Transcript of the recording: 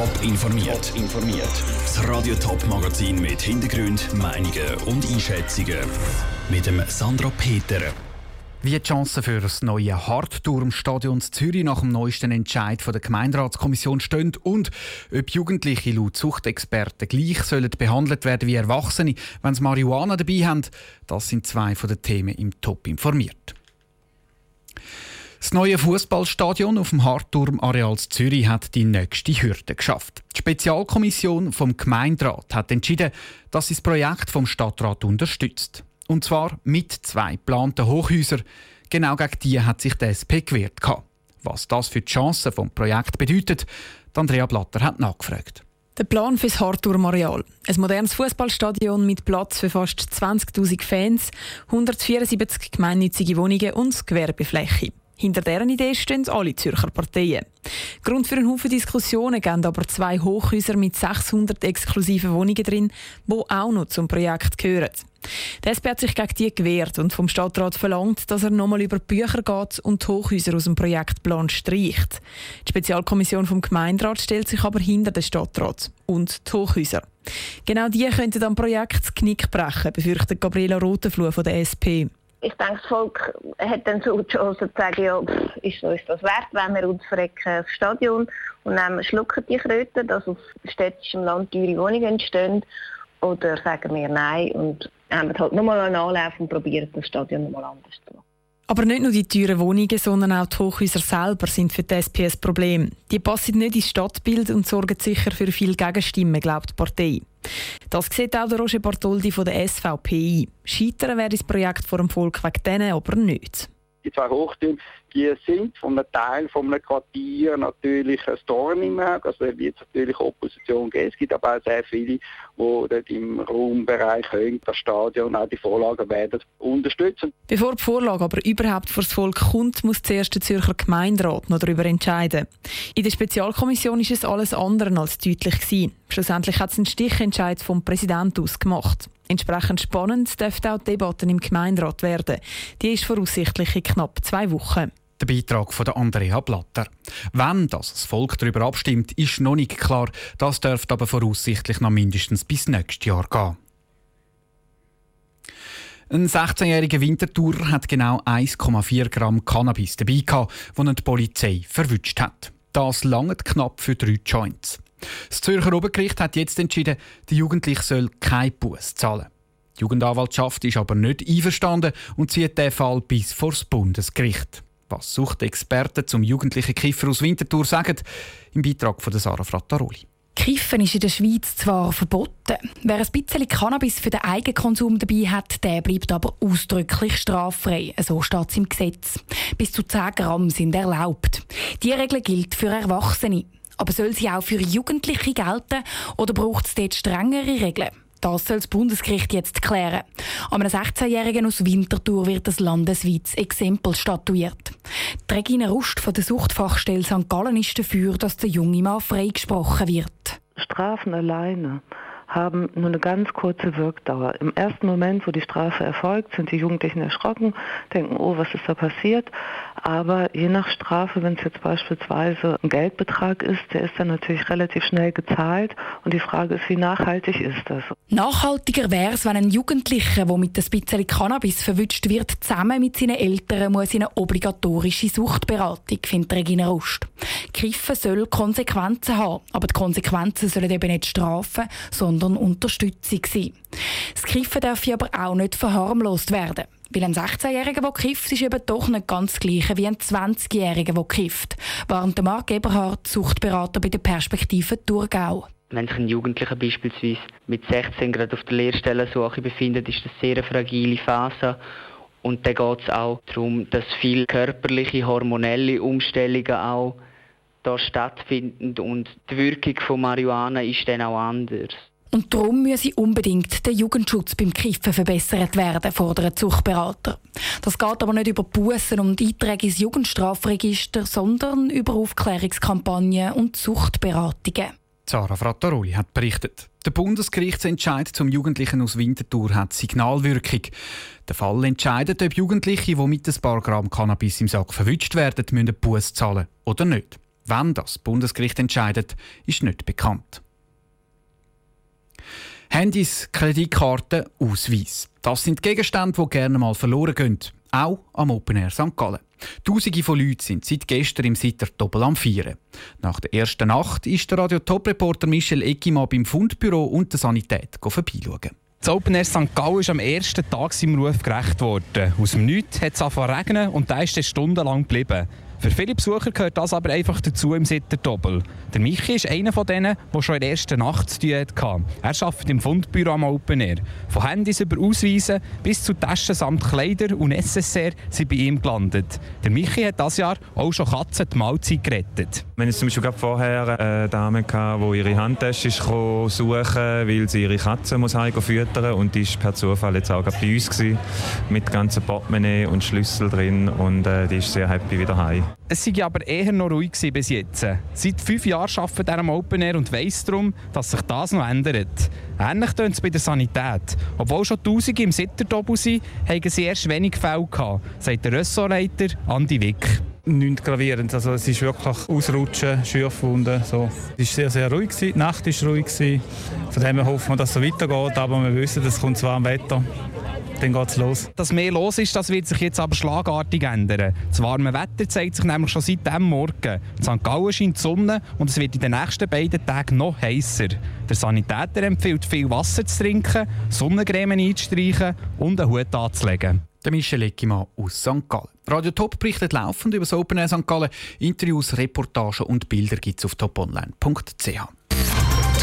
Top informiert. informiert. Das Radio Top Magazin mit Hintergrund, Meinungen und Einschätzungen mit dem Sandra Peter. Wie die Chancen für das neue Hartturmstadion Zürich nach dem neuesten Entscheid von der Gemeinderatskommission stehen und ob Jugendliche laut Suchtexperten gleich sollen behandelt werden wie Erwachsene, wenn sie Marihuana dabei haben, das sind zwei von den Themen im Top informiert. Das neue Fußballstadion auf dem Hartturm-Areal Zürich hat die nächste Hürde geschafft. Die Spezialkommission vom Gemeinderat hat entschieden, dass sie das Projekt vom Stadtrat unterstützt. Und zwar mit zwei geplanten Hochhäusern. Genau gegen die hat sich die SP gewehrt. Was das für die Chancen vom Projekt bedeutet, Andrea Blatter hat nachgefragt. Der Plan für das Hartturm-Areal. Ein modernes Fußballstadion mit Platz für fast 20.000 Fans, 174 gemeinnützige Wohnungen und Gewerbefläche. Hinter deren Idee stehen alle Zürcher Parteien. Grund für einen Haufen Diskussionen geben aber zwei Hochhäuser mit 600 exklusiven Wohnungen drin, die auch noch zum Projekt gehören. Der SP hat sich gegen die gewehrt und vom Stadtrat verlangt, dass er nochmal über die Bücher geht und die Hochhäuser aus dem Projektplan streicht. Die Spezialkommission vom Gemeinderat stellt sich aber hinter den Stadtrat und die Hochhäuser. Genau die könnten am Projekt das Knick brechen, befürchtet Gabriela Rotenfluh von der SP ich denke, das Volk hat dann so die Chance zu sagen, ja, pff, ist uns das wert, wenn wir uns verrecken aufs Stadion und dann schlucken die Kröten, dass auf städtischem Land teure Wohnungen entstehen, oder sagen wir nein und haben halt nochmal einen Anlauf und probieren das Stadion nochmal anders zu machen. Aber nicht nur die teuren Wohnungen, sondern auch die Hochhäuser selber sind für die SPS Problem. Die passen nicht ins Stadtbild und sorgen sicher für viele Gegenstimmen, glaubt die Partei. Das sieht auch der Roger Bartoldi von der SVP ein. Scheitern wäre das Projekt vor dem Volk wegen denen aber nicht. Die zwei Hochtürme die sind von einem Teil von einem Quartier natürlich ein Dorn im Auge. Also da wird es natürlich Opposition geben. Es gibt aber auch sehr viele, die dort im Raumbereich das Stadion auch die Vorlagen werden unterstützen. Bevor die Vorlage aber überhaupt vor das Volk kommt, muss zuerst der Zürcher Gemeinderat noch darüber entscheiden. In der Spezialkommission ist es alles andere als deutlich gewesen. Schlussendlich hat es einen Stichentscheid vom Präsidenten ausgemacht. Entsprechend spannend dürfte auch die Debatte im Gemeinderat werden. Die ist voraussichtlich in knapp zwei Wochen. Der Beitrag von Andrea Blatter. Wenn das, Volk darüber abstimmt, ist noch nicht klar. Das dürfte aber voraussichtlich noch mindestens bis nächstes Jahr gehen. Ein 16-jähriger Wintertour hat genau 1,4 Gramm Cannabis dabei gehabt, den die Polizei verwünscht hat. Das langt knapp für drei Joints. Das Zürcher Obergericht hat jetzt entschieden, der Jugendliche soll kein Buß zahlen. Die Jugendanwaltschaft ist aber nicht einverstanden und zieht den Fall bis vor das Bundesgericht. Was sucht Experten zum jugendlichen Kiffer aus Winterthur sagen, im Beitrag von Sarah Frattaroli. Kiffen ist in der Schweiz zwar verboten. Wer ein bisschen Cannabis für den Eigenkonsum dabei hat, der bleibt aber ausdrücklich straffrei. So steht es im Gesetz. Bis zu 10 Gramm sind erlaubt. Die Regel gilt für Erwachsene. Aber soll sie auch für Jugendliche gelten oder braucht es dort strengere Regeln? Das soll das Bundesgericht jetzt klären. An einem 16-Jährigen aus Winterthur wird das landesweites Exempel statuiert. Die Regina Rust von der Suchtfachstelle St. Gallen ist dafür, dass der junge Mann freigesprochen wird. Strafen alleine haben nur eine ganz kurze Wirkdauer. Im ersten Moment, wo die Strafe erfolgt, sind die Jugendlichen erschrocken, denken, oh, was ist da passiert? Aber je nach Strafe, wenn es jetzt beispielsweise ein Geldbetrag ist, der ist dann natürlich relativ schnell gezahlt. Und die Frage ist, wie nachhaltig ist das? Nachhaltiger wäre es, wenn ein Jugendlicher, der mit ein bisschen Cannabis verwünscht wird, zusammen mit seinen Eltern muss in eine obligatorische Suchtberatung, findet Regina Rust. Kiffen soll Konsequenzen haben, aber die Konsequenzen sollen eben nicht Strafen, sondern Unterstützung sein. Das Kiffen darf aber auch nicht verharmlost werden. Weil ein 16-Jähriger, der kifft, ist eben doch nicht ganz das Gleiche wie ein 20-Jähriger, der kifft. Warnt Marc Eberhardt, Suchtberater bei der Perspektive Thurgau. Wenn sich ein Jugendlicher beispielsweise mit 16 gerade auf der Lehrstellensuche befindet, ist das eine sehr fragile Phase. Und dann geht es auch darum, dass viele körperliche, hormonelle Umstellungen auch da stattfinden und die Wirkung von Marihuana ist dann auch anders. Und darum müsse unbedingt der Jugendschutz beim Kiffen verbessert werden, fordern Suchtberater. Das geht aber nicht über Bussen und Einträge ins Jugendstrafregister, sondern über Aufklärungskampagnen und Suchtberatungen. Sarah Frattaroli hat berichtet. Der Bundesgerichtsentscheid zum Jugendlichen aus Winterthur hat Signalwirkung. Der Fall entscheidet, ob Jugendliche, die mit ein paar Gramm Cannabis im Sack verwünscht werden, müssen Buß zahlen oder nicht. Wann das Bundesgericht entscheidet, ist nicht bekannt. Handys, Kreditkarten, Ausweis. Das sind Gegenstände, die gerne mal verloren gehen. Auch am Open Air St. Gallen. Tausende von Leuten sind seit gestern im Sitter Doppel am Feiern. Nach der ersten Nacht ist der Radio-Top-Reporter Michel Eckima beim Fundbüro und der Sanität vorbeischauen. Das Open Air St. Gallen ist am ersten Tag seinem Ruf gerecht worden. Aus dem Nichts hat es angefangen regnen und da ist es stundenlang geblieben. Für viele Besucher gehört das aber einfach dazu im Sitter-Doppel. Der Michi ist einer von denen, der schon in der ersten Nacht zu tun hatte. Er arbeitet im Fundbüro am Open Air. Von Handys über Ausweisen bis zu Taschen samt Kleider und Necessaire sind bei ihm gelandet. Der Michi hat dieses Jahr auch schon Katzen die Mahlzeit gerettet. Wir hatten zum Beispiel vorher eine Dame, die ihre Handtasche suchen weil sie ihre Katze muss füttern und die war per Zufall jetzt auch bei uns gewesen, mit ganzen Portemonnaie und Schlüssel drin und äh, die ist sehr happy wieder heim. Es war aber eher noch ruhig bis jetzt. Seit fünf Jahren arbeitet er am Open Air und weiss darum, dass sich das noch ändert. Ähnlich tönt es bei der Sanität. Obwohl schon Tausende im Sitterdobel sind, haben sie erst wenig Fälle gehabt, sagt der Ressortleiter Andi Wick nichts gravierend. Also es ist wirklich Ausrutschen, Schürfwunden. So. Es war sehr, sehr ruhig. Die Nacht war ruhig. Von dem hoffen wir, dass es so weitergeht. Aber wir wissen, es kommt zwar am Wetter dann geht's los. Dass mehr los ist, das wird sich jetzt aber schlagartig ändern. Das warme Wetter zeigt sich nämlich schon seit dem Morgen. In St. Gallen scheint die Sonne und es wird in den nächsten beiden Tagen noch heißer. Der Sanitäter empfiehlt, viel Wasser zu trinken, Sonnencreme einzustreichen und einen Hut anzulegen. Der Michel Eckimann aus St. Gallen. Radio Top berichtet laufend über das Open Air St. Gallen. Interviews, Reportagen und Bilder gibt es auf toponline.ch.